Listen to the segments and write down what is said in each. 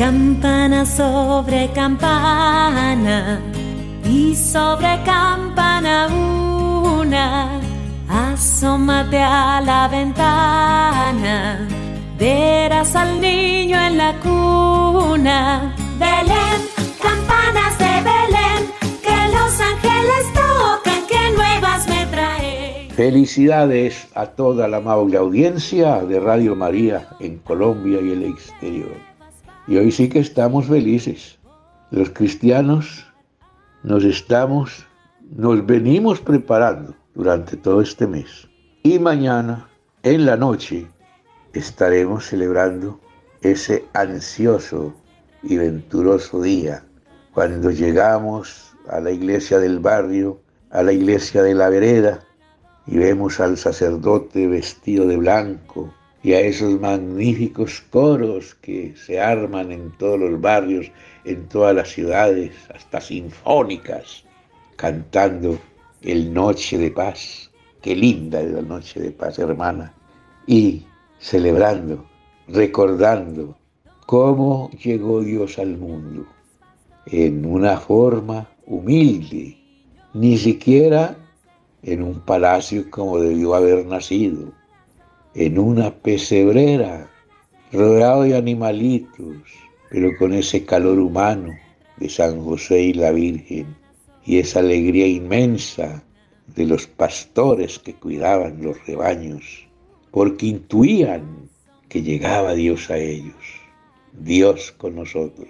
Campana sobre campana y sobre campana una, asómate a la ventana, verás al niño en la cuna. Belén, campanas de Belén, que los ángeles tocan, que nuevas me traen. Felicidades a toda la amable audiencia de Radio María en Colombia y el exterior. Y hoy sí que estamos felices. Los cristianos nos estamos, nos venimos preparando durante todo este mes. Y mañana, en la noche, estaremos celebrando ese ansioso y venturoso día, cuando llegamos a la iglesia del barrio, a la iglesia de la vereda, y vemos al sacerdote vestido de blanco y a esos magníficos coros que se arman en todos los barrios en todas las ciudades, hasta sinfónicas, cantando el Noche de Paz. Qué linda es la Noche de Paz, hermana. Y celebrando, recordando cómo llegó Dios al mundo en una forma humilde, ni siquiera en un palacio como debió haber nacido, en una pesebrera, rodeado de animalitos, pero con ese calor humano de San José y la Virgen y esa alegría inmensa de los pastores que cuidaban los rebaños, porque intuían que llegaba Dios a ellos, Dios con nosotros,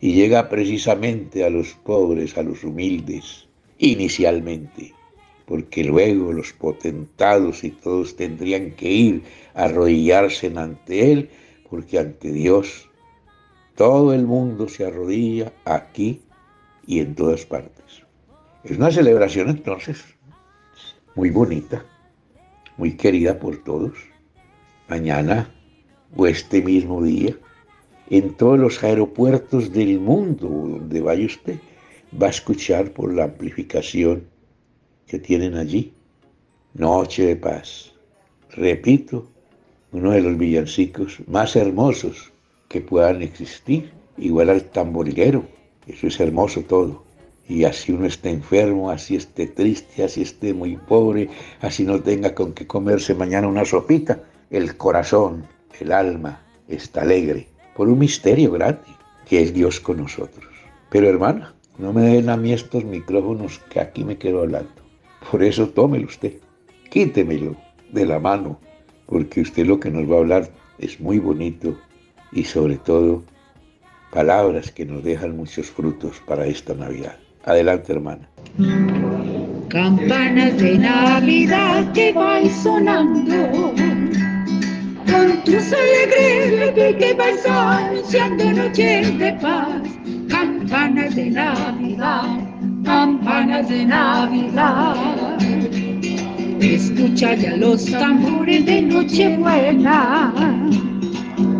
y llega precisamente a los pobres, a los humildes, inicialmente, porque luego los potentados y todos tendrían que ir a arrodillarse ante Él, porque ante Dios todo el mundo se arrodilla aquí y en todas partes. Es una celebración entonces muy bonita, muy querida por todos. Mañana o este mismo día, en todos los aeropuertos del mundo donde vaya usted, va a escuchar por la amplificación que tienen allí. Noche de paz. Repito, uno de los villancicos más hermosos que puedan existir, igual al tamboriguero. Eso es hermoso todo. Y así uno esté enfermo, así esté triste, así esté muy pobre, así no tenga con qué comerse mañana una sopita, el corazón, el alma está alegre por un misterio grande que es Dios con nosotros. Pero hermana, no me den a mí estos micrófonos que aquí me quedo hablando. Por eso tómelo usted, quítemelo de la mano, porque usted lo que nos va a hablar es muy bonito y sobre todo palabras que nos dejan muchos frutos para esta Navidad. Adelante, hermana. Campanas de Navidad que vais sonando, con tus alegres que vais anunciando noches de paz. Campanas de Navidad, campanas de Navidad. Escucha ya los tambores de Nochebuena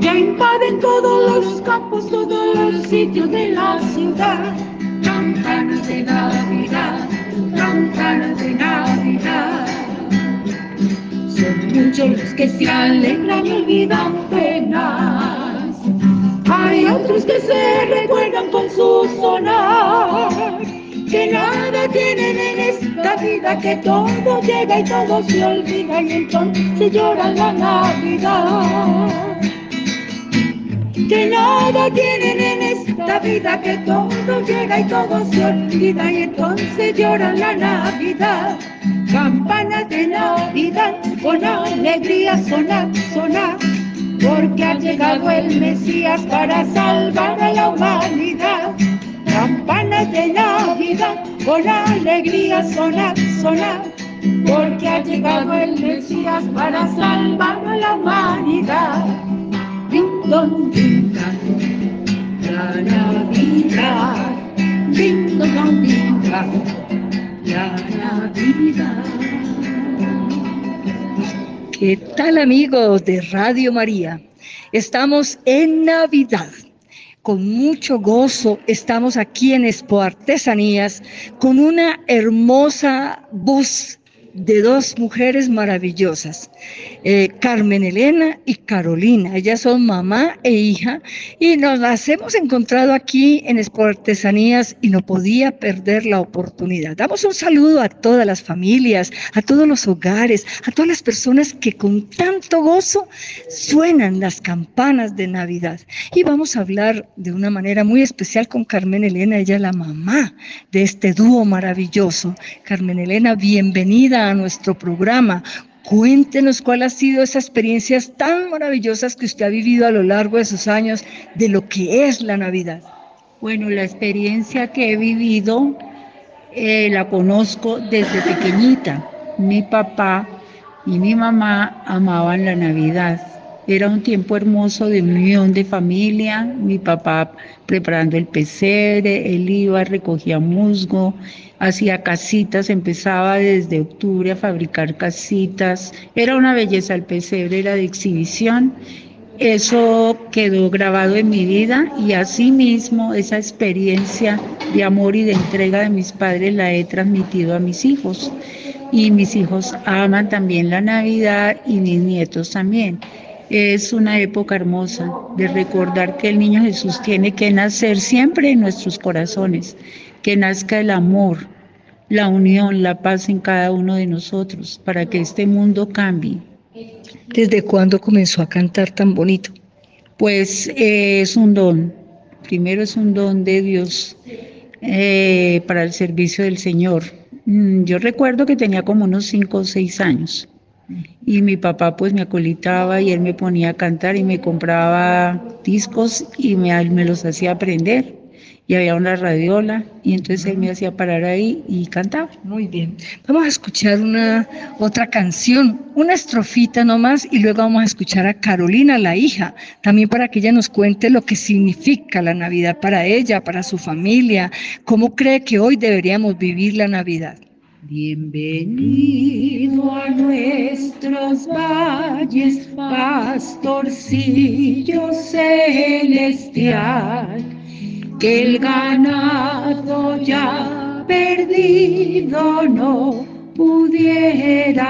ya invaden todos los campos, todos los sitios de la ciudad. Campanas de Navidad, campanas de Navidad. Son muchos los que se alegran y olvidan penas. Hay otros que se recuerdan con su sonar. Que nada tienen en esta vida, que todo llega y todo se olvida y entonces lloran la Navidad que nada tienen en esta vida, que todo llega y todo se olvida y entonces lloran la Navidad. Campanas de Navidad con alegría sonar, sonar, porque ha llegado el Mesías para salvar a la humanidad. Campanas de Navidad con alegría sonar, sonar, porque ha llegado el Mesías para salvar a la humanidad la Navidad, la Navidad. ¿Qué tal amigos de Radio María? Estamos en Navidad. Con mucho gozo estamos aquí en Expo Artesanías con una hermosa voz de dos mujeres maravillosas, eh, Carmen Elena y Carolina. Ellas son mamá e hija y nos las hemos encontrado aquí en Expo Artesanías y no podía perder la oportunidad. Damos un saludo a todas las familias, a todos los hogares, a todas las personas que con tanto gozo suenan las campanas de Navidad. Y vamos a hablar de una manera muy especial con Carmen Elena, ella es la mamá de este dúo maravilloso. Carmen Elena, bienvenida a nuestro programa. Cuéntenos cuál ha sido esas experiencias tan maravillosas que usted ha vivido a lo largo de sus años de lo que es la Navidad. Bueno, la experiencia que he vivido eh, la conozco desde pequeñita. Mi papá y mi mamá amaban la Navidad. Era un tiempo hermoso de unión de familia, mi papá preparando el pesebre, él iba, recogía musgo, hacía casitas, empezaba desde octubre a fabricar casitas. Era una belleza el pesebre, era de exhibición. Eso quedó grabado en mi vida y asimismo esa experiencia de amor y de entrega de mis padres la he transmitido a mis hijos. Y mis hijos aman también la Navidad y mis nietos también. Es una época hermosa de recordar que el niño Jesús tiene que nacer siempre en nuestros corazones, que nazca el amor, la unión, la paz en cada uno de nosotros, para que este mundo cambie. ¿Desde cuándo comenzó a cantar tan bonito? Pues eh, es un don. Primero es un don de Dios eh, para el servicio del Señor. Mm, yo recuerdo que tenía como unos cinco o seis años y mi papá pues me acolitaba y él me ponía a cantar y me compraba discos y me, me los hacía aprender y había una radiola y entonces él me hacía parar ahí y cantaba. Muy bien. Vamos a escuchar una otra canción, una estrofita nomás y luego vamos a escuchar a Carolina, la hija, también para que ella nos cuente lo que significa la Navidad para ella, para su familia, cómo cree que hoy deberíamos vivir la Navidad. Bienvenido a nuestros valles, pastorcillo celestial, que el ganado ya perdido no pudiéramos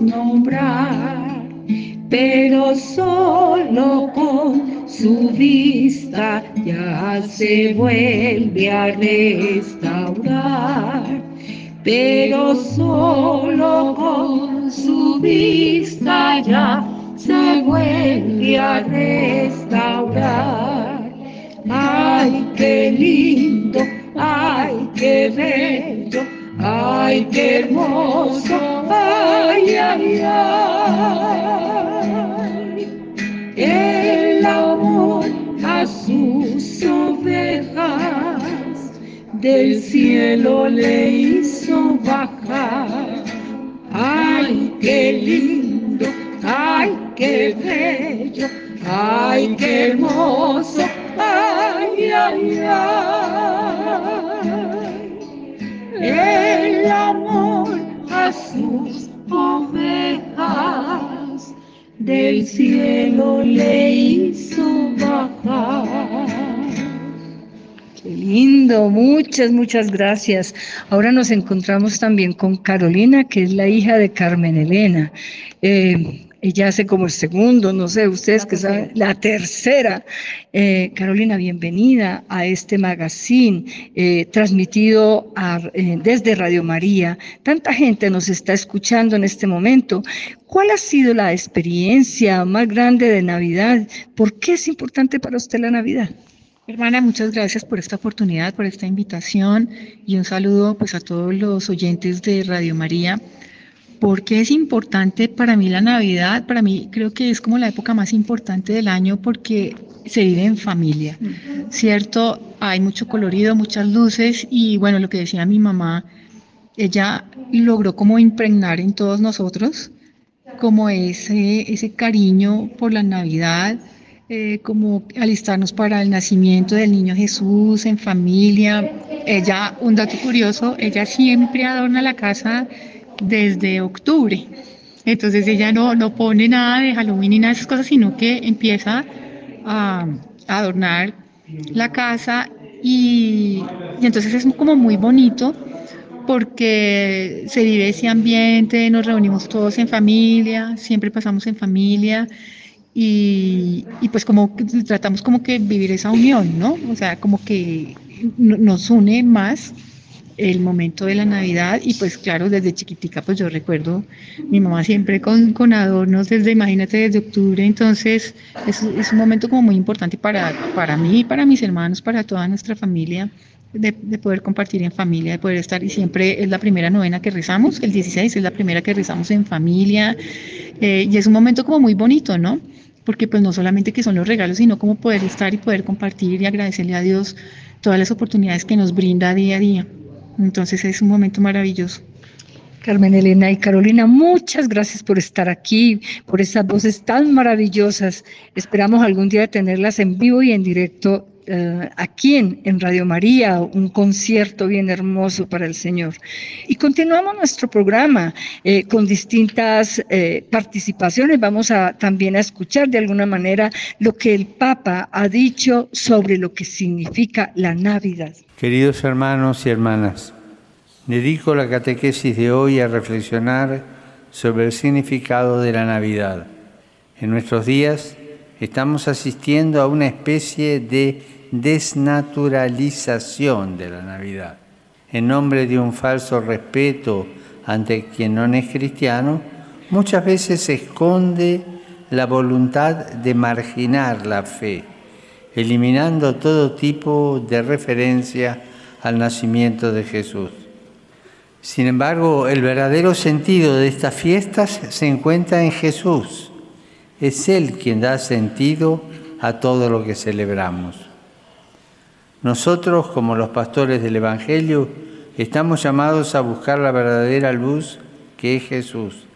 nombrar, pero solo con su vista ya se vuelve a restaurar pero solo con su vista ya se vuelve a restaurar. Ay, qué lindo, ay, qué bello, ay, qué hermoso, ay, ay, ay. El amor a sus ovejas del cielo le hizo bajar. Ay, qué lindo, ay, qué bello, ay, qué hermoso, ay. El amor a sus ovejas del cielo le hizo bajar. Qué lindo, muchas, muchas gracias. Ahora nos encontramos también con Carolina, que es la hija de Carmen Elena. Eh, ella hace como el segundo, no sé, ustedes que saben, la tercera. Eh, Carolina, bienvenida a este magazine eh, transmitido desde Radio María. Tanta gente nos está escuchando en este momento. ¿Cuál ha sido la experiencia más grande de Navidad? ¿Por qué es importante para usted la Navidad? Hermana, muchas gracias por esta oportunidad, por esta invitación y un saludo pues a todos los oyentes de Radio María. Porque es importante para mí la Navidad? Para mí creo que es como la época más importante del año porque se vive en familia, ¿cierto? Hay mucho colorido, muchas luces y bueno, lo que decía mi mamá, ella logró como impregnar en todos nosotros como ese, ese cariño por la Navidad, eh, como alistarnos para el nacimiento del niño Jesús en familia. Ella, un dato curioso, ella siempre adorna la casa desde octubre. Entonces ella no, no pone nada de Halloween ni nada de esas cosas, sino que empieza a, adornar la casa y, y entonces es como muy bonito porque se vive ese ambiente, nos reunimos todos en familia, siempre pasamos en familia y, pues como tratamos como que vivir esa unión, ¿no? O sea, como que nos une más el momento de la Navidad y pues claro, desde chiquitica pues yo recuerdo mi mamá siempre con, con adornos desde, imagínate, desde octubre, entonces es, es, un momento como muy importante para, para mí, para mis hermanos, para toda nuestra familia. De, de, poder compartir en familia, de poder estar, y siempre es la primera novena que rezamos, el 16 es la primera que rezamos en familia, eh, y es un momento como muy bonito, ¿no? Porque pues no solamente que son los regalos, sino como poder estar y poder compartir y agradecerle a Dios todas las oportunidades que nos brinda día a día. Entonces es un momento maravilloso. Carmen Elena y Carolina, muchas gracias por estar aquí, por esas voces tan maravillosas. Esperamos algún día tenerlas en vivo y en directo eh, aquí en, Radio María, un concierto bien hermoso para el Señor. Y continuamos nuestro programa eh, con distintas eh, participaciones. Vamos a también a escuchar de alguna manera lo que el Papa ha dicho sobre lo que significa la Navidad. Queridos hermanos y hermanas, dedico la catequesis de hoy a reflexionar sobre el significado de la Navidad. En nuestros días estamos asistiendo a una especie de desnaturalización de la Navidad. En nombre de un falso respeto ante quien no es cristiano, muchas veces se esconde la voluntad de marginar la fe eliminando todo tipo de referencia al nacimiento de Jesús. Sin embargo, el verdadero sentido de estas fiestas se encuentra en Jesús. Es Él quien da sentido a todo lo que celebramos. Nosotros, como los pastores del Evangelio, estamos llamados a buscar la verdadera luz que es Jesús,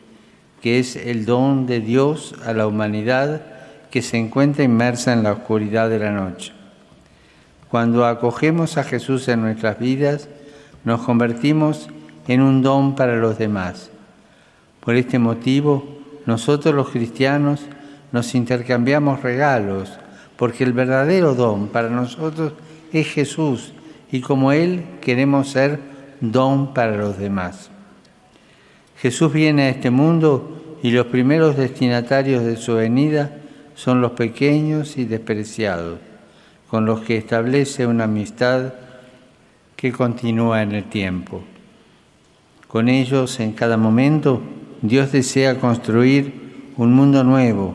que es el don de Dios a la humanidad que se encuentra inmersa en la oscuridad de la noche. Cuando acogemos a Jesús en nuestras vidas, nos convertimos en un don para los demás. Por este motivo, nosotros los cristianos nos intercambiamos regalos, porque el verdadero don para nosotros es Jesús y como Él queremos ser don para los demás. Jesús viene a este mundo y los primeros destinatarios de su venida son los pequeños y despreciados, con los que establece una amistad que continúa en el tiempo. Con ellos, en cada momento, Dios desea construir un mundo nuevo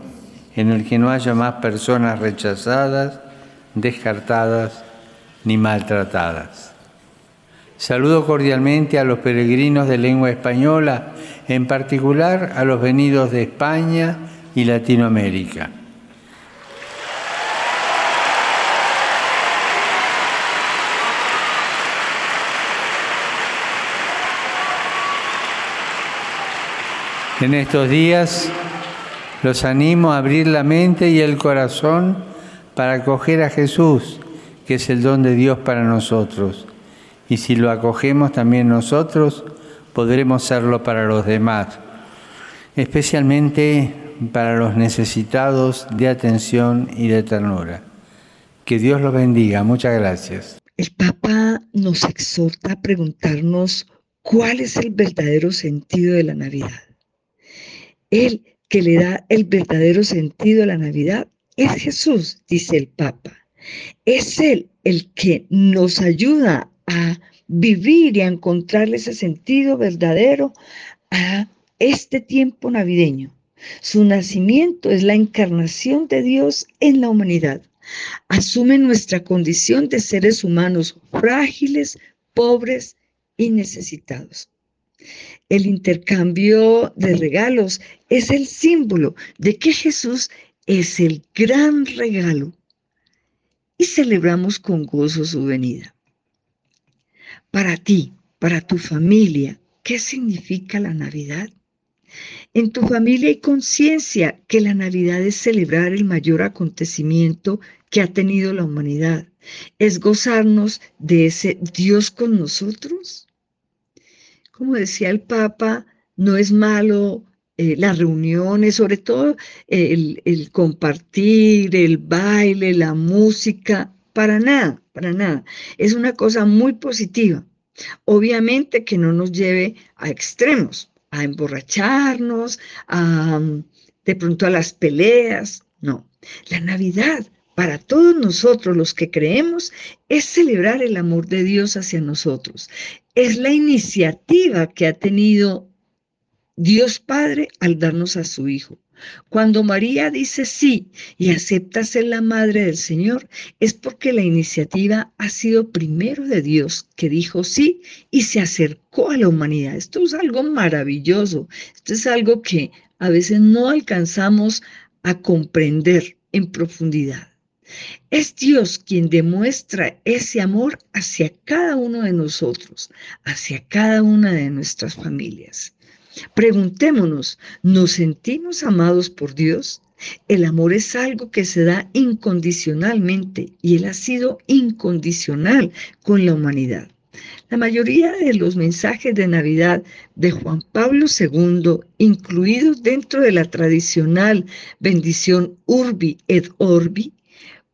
en el que no haya más personas rechazadas, descartadas ni maltratadas. Saludo cordialmente a los peregrinos de lengua española, en particular a los venidos de España y Latinoamérica. En estos días los animo a abrir la mente y el corazón para acoger a Jesús, que es el don de Dios para nosotros. Y si lo acogemos también nosotros, podremos serlo para los demás, especialmente para los necesitados de atención y de ternura. Que Dios los bendiga. Muchas gracias. El Papa nos exhorta a preguntarnos cuál es el verdadero sentido de la Navidad. Él que le da el verdadero sentido a la Navidad es Jesús, dice el Papa. Es Él el que nos ayuda a vivir y a encontrarle ese sentido verdadero a este tiempo navideño. Su nacimiento es la encarnación de Dios en la humanidad. Asume nuestra condición de seres humanos frágiles, pobres y necesitados. El intercambio de regalos es el símbolo de que Jesús es el gran regalo y celebramos con gozo su venida. Para ti, para tu familia, ¿qué significa la Navidad? En tu familia hay conciencia que la Navidad es celebrar el mayor acontecimiento que ha tenido la humanidad. Es gozarnos de ese Dios con nosotros como decía el Papa, no es malo eh, las reuniones, sobre todo el, el, compartir, el baile, la música, para nada, para nada. Es una cosa muy positiva. Obviamente que no nos lleve a extremos, a emborracharnos, a de pronto a las peleas, no. La Navidad para todos nosotros los que creemos es celebrar el amor de Dios hacia nosotros. Es la iniciativa que ha tenido Dios Padre al darnos a su Hijo. Cuando María dice sí y acepta ser la madre del Señor, es porque la iniciativa ha sido primero de Dios, que dijo sí y se acercó a la humanidad. Esto es algo maravilloso, esto es algo que a veces no alcanzamos a comprender en profundidad. Es Dios quien demuestra ese amor hacia cada uno de nosotros, hacia cada una de nuestras familias. Preguntémonos, ¿nos sentimos amados por Dios? El amor es algo que se da incondicionalmente y Él ha sido incondicional con la humanidad. La mayoría de los mensajes de Navidad de Juan Pablo II, incluidos dentro de la tradicional bendición Urbi et Orbi,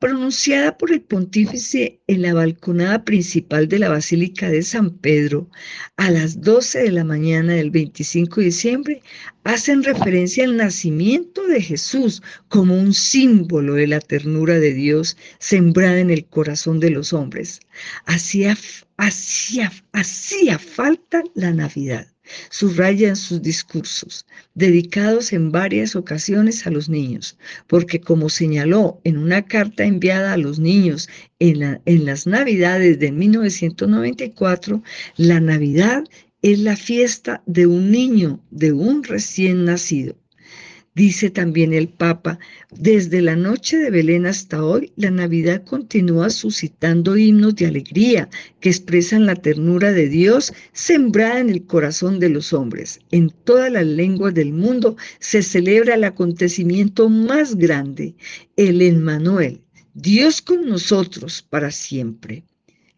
pronunciada por el pontífice en la balconada principal de la Basílica de San Pedro a las 12 de la mañana del 25 de diciembre, hacen referencia al nacimiento de Jesús como un símbolo de la ternura de Dios sembrada en el corazón de los hombres. Hacía, hacía, hacía falta la Navidad subrayan sus discursos, dedicados en varias ocasiones a los niños, porque como señaló en una carta enviada a los niños en, en las Navidades de 1994, la Navidad es la fiesta de un niño, de un recién nacido. Dice también el Papa, desde la noche de Belén hasta hoy, la Navidad continúa suscitando himnos de alegría que expresan la ternura de Dios sembrada en el corazón de los hombres. En todas las lenguas del mundo se celebra el acontecimiento más grande, el Emmanuel, Dios con nosotros para siempre.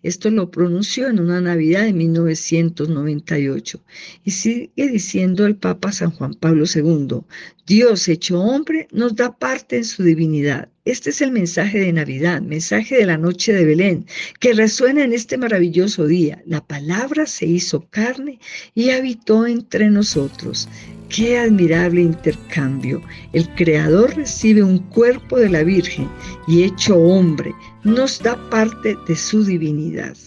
Esto lo pronunció en una Navidad de 1998. Y sigue diciendo el Papa San Juan Pablo II, Dios hecho hombre nos da parte en su divinidad. Este es el mensaje de Navidad, mensaje de la noche de Belén, que resuena en este maravilloso día. La palabra se hizo carne y habitó entre nosotros. Qué admirable intercambio. El Creador recibe un cuerpo de la Virgen y hecho hombre nos da parte de su divinidad.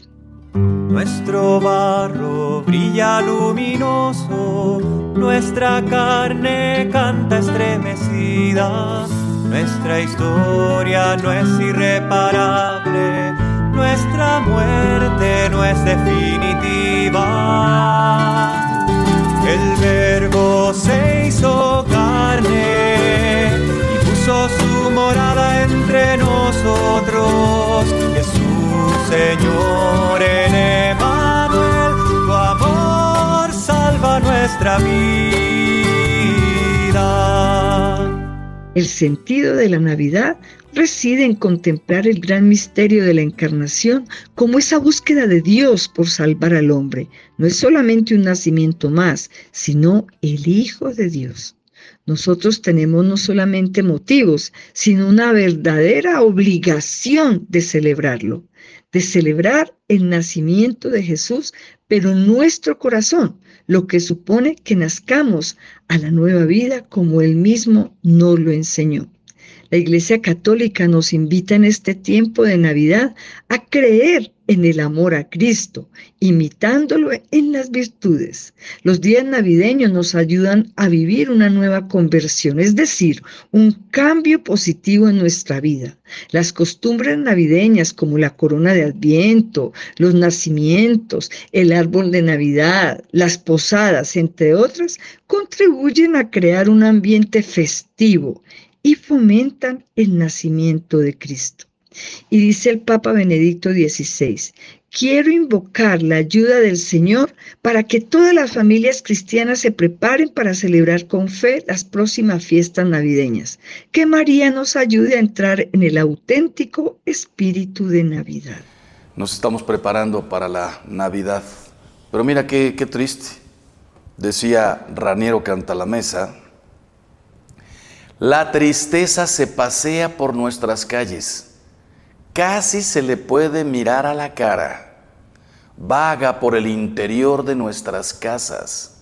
Nuestro barro brilla luminoso, nuestra carne canta estremecida, nuestra historia no es irreparable, nuestra muerte no es definitiva. El verbo Señor, en Emanuel, tu amor salva nuestra vida. El sentido de la Navidad reside en contemplar el gran misterio de la encarnación como esa búsqueda de Dios por salvar al hombre. No es solamente un nacimiento más, sino el Hijo de Dios. Nosotros tenemos no solamente motivos, sino una verdadera obligación de celebrarlo, de celebrar el nacimiento de Jesús, pero en nuestro corazón, lo que supone que nazcamos a la nueva vida como Él mismo nos lo enseñó. La Iglesia Católica nos invita en este tiempo de Navidad a creer en el amor a Cristo, imitándolo en las virtudes. Los días navideños nos ayudan a vivir una nueva conversión, es decir, un cambio positivo en nuestra vida. Las costumbres navideñas como la corona de adviento, los nacimientos, el árbol de Navidad, las posadas, entre otras, contribuyen a crear un ambiente festivo y fomentan el nacimiento de Cristo. Y dice el Papa Benedicto XVI, quiero invocar la ayuda del Señor para que todas las familias cristianas se preparen para celebrar con fe las próximas fiestas navideñas. Que María nos ayude a entrar en el auténtico espíritu de Navidad. Nos estamos preparando para la Navidad, pero mira qué, qué triste. Decía Raniero Canta la Mesa, la tristeza se pasea por nuestras calles. Casi se le puede mirar a la cara. vaga por el interior de nuestras casas.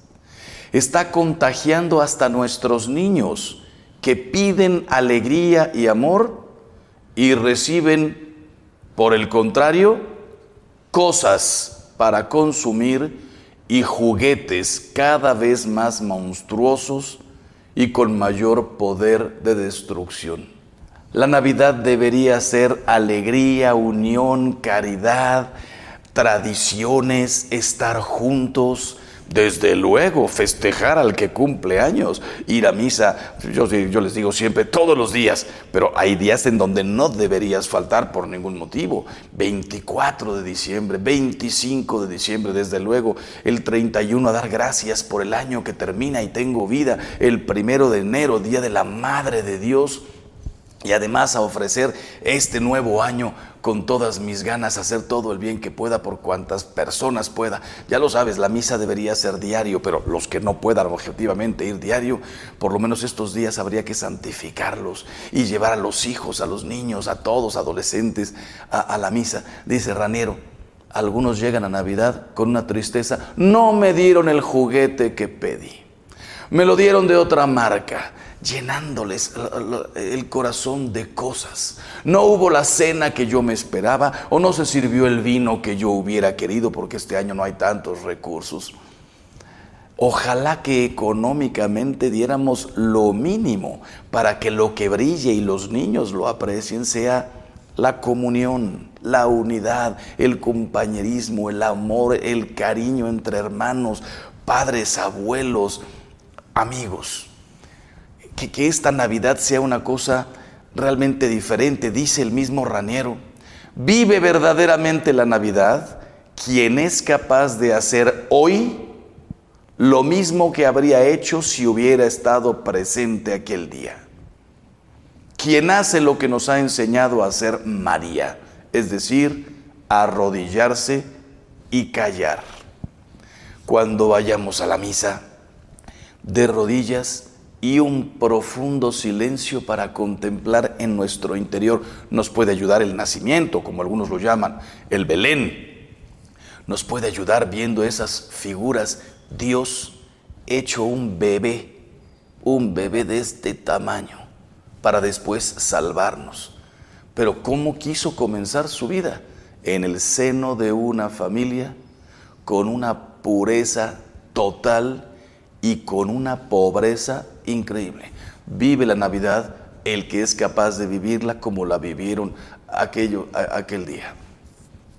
Está contagiando hasta nuestros niños que piden alegría y amor y reciben, por el contrario, cosas para consumir y juguetes cada vez más monstruosos y con mayor poder de destrucción. La Navidad debería ser alegría, unión, caridad, tradiciones, estar juntos, desde luego, festejar al que cumple años, ir a misa, yo, yo, les digo siempre, todos los días, pero hay días en donde no deberías faltar por ningún motivo. 24 de diciembre, 25 de diciembre, desde luego, el 31 a dar gracias por el año que termina y tengo vida, el primero de enero, Día de la Madre de Dios y además a ofrecer este nuevo año con todas mis ganas, hacer todo el bien que pueda por cuantas personas pueda. Ya lo sabes, la misa debería ser diario, pero los que no puedan objetivamente ir diario, por lo menos estos días habría que santificarlos y llevar a los hijos, a los niños, a todos, adolescentes, a, a la misa. Dice Raniero, algunos llegan a Navidad con una tristeza, no me dieron el juguete que pedí, me lo dieron de otra marca llenándoles el corazón de cosas. No hubo la cena que yo me esperaba o no se sirvió el vino que yo hubiera querido porque este año no hay tantos recursos. Ojalá que económicamente diéramos lo mínimo para que lo que brille y los niños lo aprecien sea la comunión, la unidad, el compañerismo, el amor, el cariño entre hermanos, padres, abuelos, amigos que, esta Navidad sea una cosa realmente diferente, dice el mismo Raniero. Vive verdaderamente la Navidad quien es capaz de hacer hoy lo mismo que habría hecho si hubiera estado presente aquel día. Quien hace lo que nos ha enseñado a hacer María, es decir, arrodillarse y callar. Cuando vayamos a la misa, de rodillas, y un profundo silencio para contemplar en nuestro interior. Nos puede ayudar el nacimiento, como algunos lo llaman, el Belén. Nos puede ayudar viendo esas figuras. Dios hecho un bebé, un bebé de este tamaño, para después salvarnos. Pero ¿cómo quiso comenzar su vida? En el seno de una familia, con una pureza total y con una pobreza increíble. Vive la Navidad el que es capaz de vivirla como la vivieron aquel día.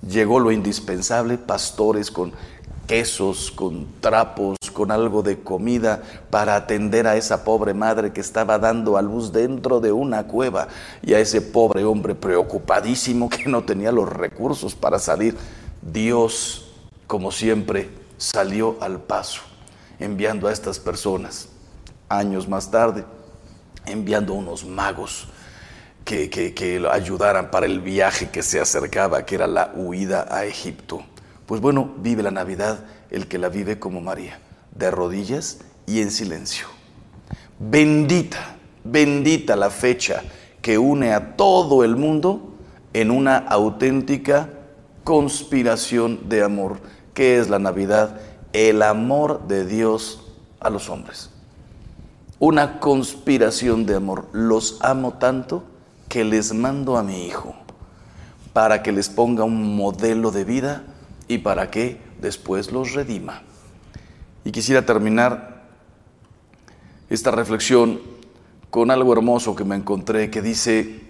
Llegó lo indispensable, pastores con quesos, con trapos, con algo de comida para atender a esa pobre madre que estaba dando a luz dentro de una cueva y a ese pobre hombre preocupadísimo que no tenía los recursos para salir. Dios, como siempre, salió al paso enviando a estas personas. Años más tarde, enviando unos magos que, que, lo ayudaran para el viaje que se acercaba, que era la huida a Egipto. Pues bueno, vive la Navidad el que la vive como María, de rodillas y en silencio. Bendita, bendita la fecha que une a todo el mundo en una auténtica conspiración de amor, que es la Navidad el amor de Dios a los hombres. Una conspiración de amor. Los amo tanto que les mando a mi hijo para que les ponga un modelo de vida y para que después los redima. Y quisiera terminar esta reflexión con algo hermoso que me encontré que dice,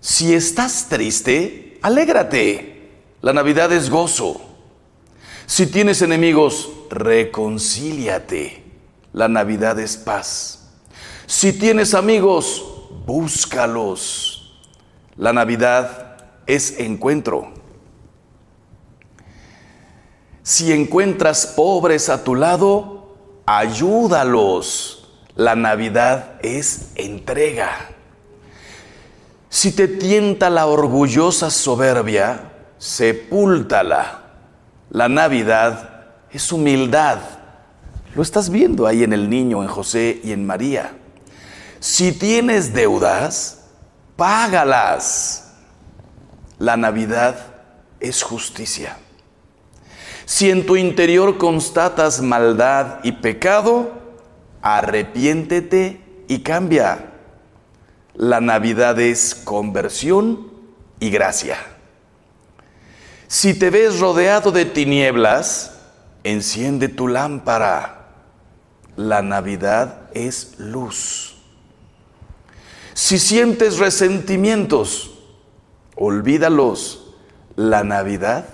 si estás triste, alégrate. La Navidad es gozo. Si tienes enemigos, reconcíliate. La Navidad es paz. Si tienes amigos, búscalos. La Navidad es encuentro. Si encuentras pobres a tu lado, ayúdalos. La Navidad es entrega. Si te tienta la orgullosa soberbia, sepúltala. La Navidad es humildad. Lo estás viendo ahí en el niño, en José y en María. Si tienes deudas, págalas. La Navidad es justicia. Si en tu interior constatas maldad y pecado, arrepiéntete y cambia. La Navidad es conversión y gracia. Si te ves rodeado de tinieblas, enciende tu lámpara. La Navidad es luz. Si sientes resentimientos, olvídalos. La Navidad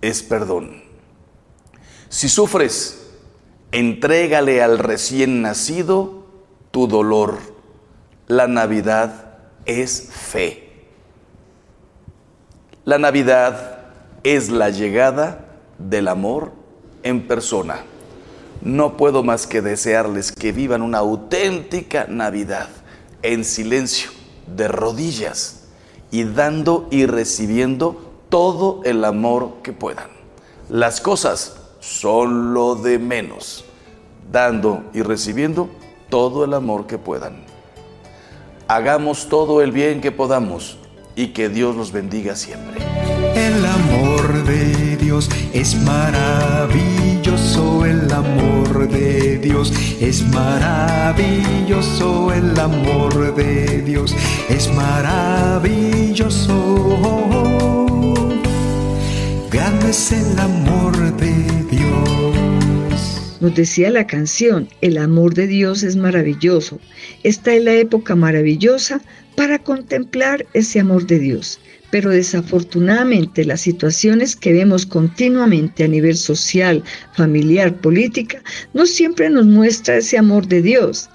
es perdón. Si sufres, entrégale al recién nacido tu dolor. La Navidad es fe. La Navidad es la llegada del amor en persona. No puedo más que desearles que vivan una auténtica Navidad en silencio, de rodillas y dando y recibiendo todo el amor que puedan. Las cosas son lo de menos, dando y recibiendo todo el amor que puedan. Hagamos todo el bien que podamos y que Dios los bendiga siempre. El amor de Dios es maravilloso, el amor de Dios es maravilloso, el amor de Dios es maravilloso. Grande es el amor de Dios. Nos decía la canción, el amor de Dios es maravilloso. Esta es la época maravillosa para contemplar ese amor de Dios. Pero desafortunadamente las situaciones que vemos continuamente a nivel social, familiar, política, no siempre nos muestra ese amor de Dios.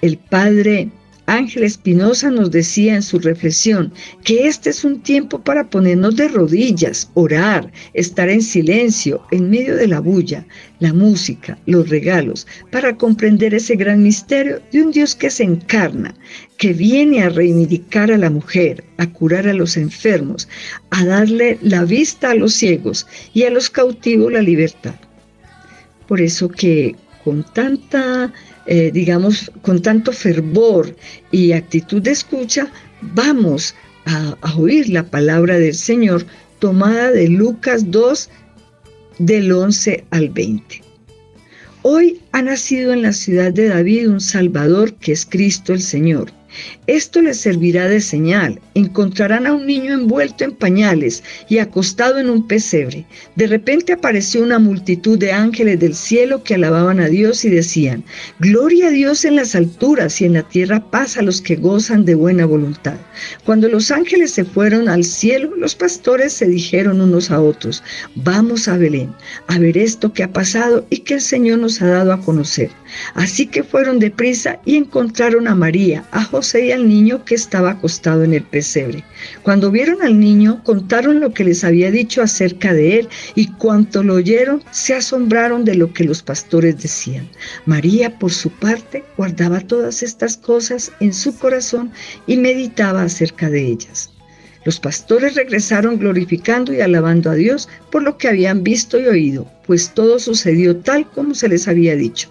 El Padre Ángel Espinosa nos decía en su reflexión que este es un tiempo para ponernos de rodillas, orar, estar en silencio, en medio de la bulla, la música, los regalos, para comprender ese gran misterio de un Dios que se encarna, que viene a reivindicar a la mujer, a curar a los enfermos, a darle la vista a los ciegos y a los cautivos la libertad. Por eso que con tanta eh, digamos, con tanto fervor y actitud de escucha, vamos a, a oír la palabra del Señor tomada de Lucas 2, del 11 al 20. Hoy ha nacido en la ciudad de David un Salvador que es Cristo el Señor. Esto les servirá de señal. Encontrarán a un niño envuelto en pañales y acostado en un pesebre. De repente apareció una multitud de ángeles del cielo que alababan a Dios y decían, Gloria a Dios en las alturas y en la tierra paz a los que gozan de buena voluntad. Cuando los ángeles se fueron al cielo, los pastores se dijeron unos a otros, Vamos a Belén a ver esto que ha pasado y que el Señor nos ha dado a conocer. Así que fueron deprisa y encontraron a María, a José y al niño que estaba acostado en el pesebre. Cuando vieron al niño, contaron lo que les había dicho acerca de él y cuanto lo oyeron, se asombraron de lo que los pastores decían. María, por su parte, guardaba todas estas cosas en su corazón y meditaba acerca de ellas. Los pastores regresaron glorificando y alabando a Dios por lo que habían visto y oído, pues todo sucedió tal como se les había dicho.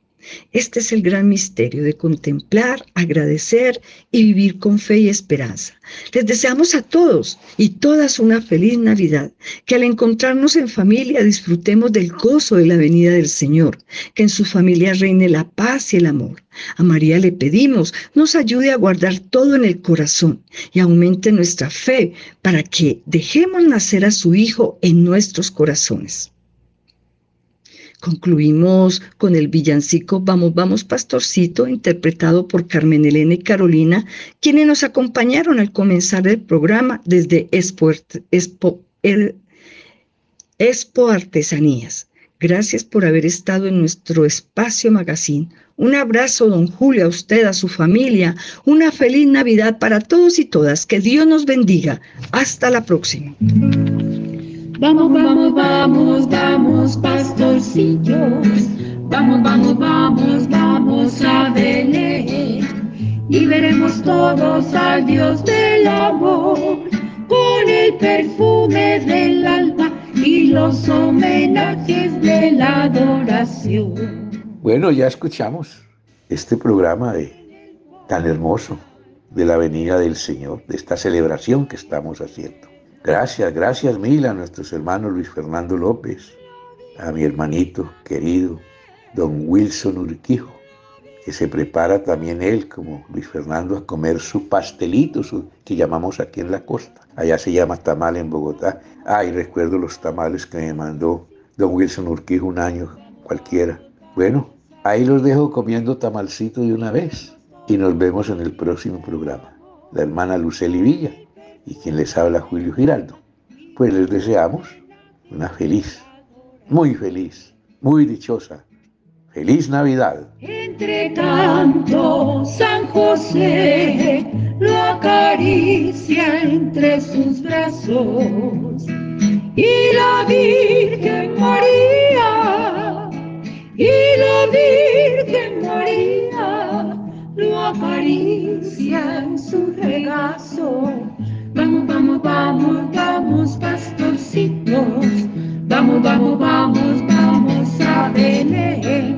Este es el gran misterio de contemplar, agradecer y vivir con fe y esperanza. Les deseamos a todos y todas una feliz Navidad, que al encontrarnos en familia disfrutemos del gozo de la venida del Señor, que en su familia reine la paz y el amor. A María le pedimos nos ayude a guardar todo en el corazón y aumente nuestra fe para que dejemos nacer a su Hijo en nuestros corazones. Concluimos con el villancico Vamos, vamos, pastorcito, interpretado por Carmen Elena y Carolina, quienes nos acompañaron al comenzar el programa desde Expo, Expo Artesanías. Gracias por haber estado en nuestro espacio magazine. Un abrazo, don Julio, a usted, a su familia. Una feliz Navidad para todos y todas. Que Dios nos bendiga. Hasta la próxima. Vamos, vamos, vamos, vamos, pastorcillos. Vamos, vamos, vamos, vamos a Belén. Y veremos todos al Dios del amor con el perfume del alma y los homenajes de la adoración. Bueno, ya escuchamos este programa de, tan hermoso de la venida del Señor, de esta celebración que estamos haciendo. Gracias, gracias mil a nuestros hermanos Luis Fernando López, a mi hermanito querido, don Wilson Urquijo, que se prepara también él, como Luis Fernando, a comer su pastelito, su, que llamamos aquí en la costa. Allá se llama tamal en Bogotá. Ay, recuerdo los tamales que me mandó don Wilson Urquijo un año cualquiera. Bueno, ahí los dejo comiendo tamalcito de una vez y nos vemos en el próximo programa. La hermana Luceli Villa y quien les habla Julio Giraldo. Pues les deseamos una feliz, muy feliz, muy dichosa, feliz Navidad. Entre tanto, San José lo acaricia entre sus brazos y la Virgen María, y la Virgen María lo acaricia en su regazo. Vamos, vamos, vamos, vamos, pastorcitos. Vamos, vamos, vamos, vamos a Belén.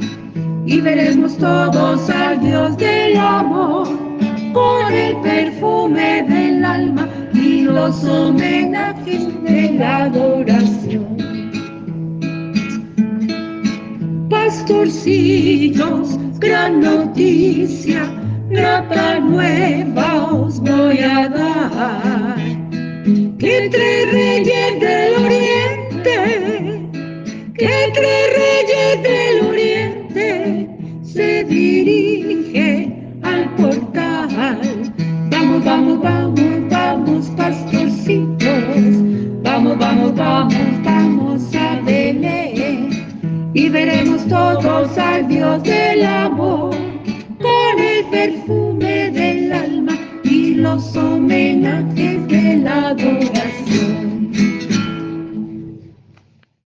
Y veremos todos al Dios del amor con el perfume del alma y los homenajes de la adoración. Pastorcitos, gran noticia, grata nueva os voy a dar. Que entre